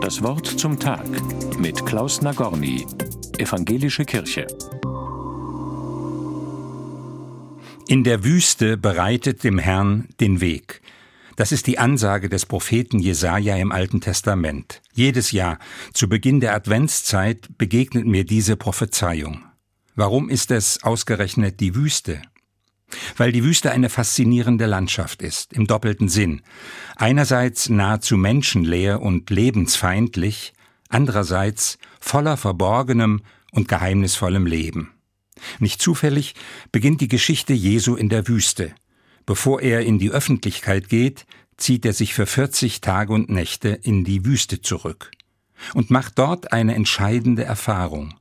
Das Wort zum Tag mit Klaus Nagorny, Evangelische Kirche. In der Wüste bereitet dem Herrn den Weg. Das ist die Ansage des Propheten Jesaja im Alten Testament. Jedes Jahr, zu Beginn der Adventszeit, begegnet mir diese Prophezeiung. Warum ist es ausgerechnet die Wüste? Weil die Wüste eine faszinierende Landschaft ist, im doppelten Sinn. Einerseits nahezu menschenleer und lebensfeindlich, andererseits voller verborgenem und geheimnisvollem Leben. Nicht zufällig beginnt die Geschichte Jesu in der Wüste. Bevor er in die Öffentlichkeit geht, zieht er sich für 40 Tage und Nächte in die Wüste zurück und macht dort eine entscheidende Erfahrung.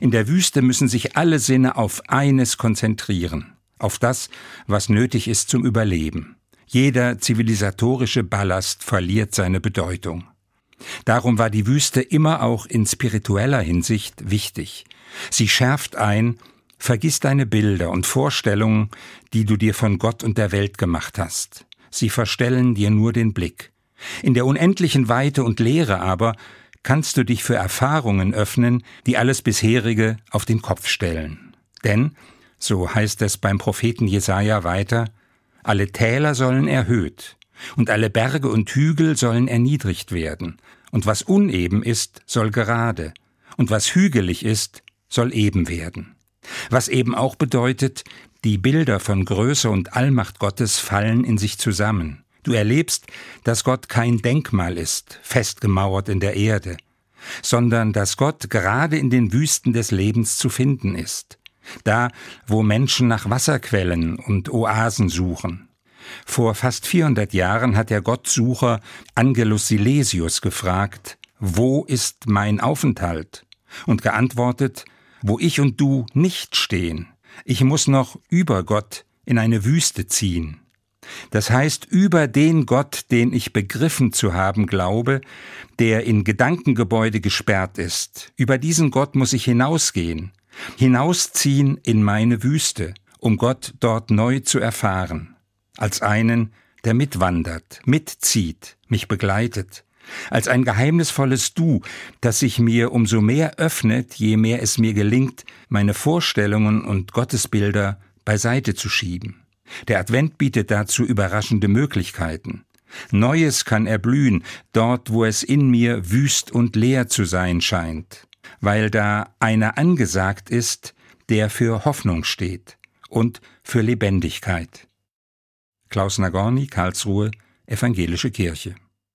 In der Wüste müssen sich alle Sinne auf eines konzentrieren, auf das, was nötig ist zum Überleben. Jeder zivilisatorische Ballast verliert seine Bedeutung. Darum war die Wüste immer auch in spiritueller Hinsicht wichtig. Sie schärft ein, vergiss deine Bilder und Vorstellungen, die du dir von Gott und der Welt gemacht hast. Sie verstellen dir nur den Blick. In der unendlichen Weite und Leere aber kannst du dich für Erfahrungen öffnen, die alles bisherige auf den Kopf stellen. Denn, so heißt es beim Propheten Jesaja weiter, alle Täler sollen erhöht und alle Berge und Hügel sollen erniedrigt werden, und was uneben ist, soll gerade, und was hügelig ist, soll eben werden. Was eben auch bedeutet, die Bilder von Größe und Allmacht Gottes fallen in sich zusammen. Du erlebst, dass Gott kein Denkmal ist, festgemauert in der Erde, sondern dass Gott gerade in den Wüsten des Lebens zu finden ist, da, wo Menschen nach Wasserquellen und Oasen suchen. Vor fast 400 Jahren hat der Gottsucher Angelus Silesius gefragt, wo ist mein Aufenthalt? Und geantwortet, wo ich und du nicht stehen. Ich muss noch über Gott in eine Wüste ziehen. Das heißt, über den Gott, den ich begriffen zu haben glaube, der in Gedankengebäude gesperrt ist, über diesen Gott muss ich hinausgehen, hinausziehen in meine Wüste, um Gott dort neu zu erfahren, als einen, der mitwandert, mitzieht, mich begleitet, als ein geheimnisvolles Du, das sich mir umso mehr öffnet, je mehr es mir gelingt, meine Vorstellungen und Gottesbilder beiseite zu schieben. Der Advent bietet dazu überraschende Möglichkeiten. Neues kann erblühen, dort wo es in mir wüst und leer zu sein scheint, weil da einer angesagt ist, der für Hoffnung steht und für Lebendigkeit. Klaus Nagorny, Karlsruhe, Evangelische Kirche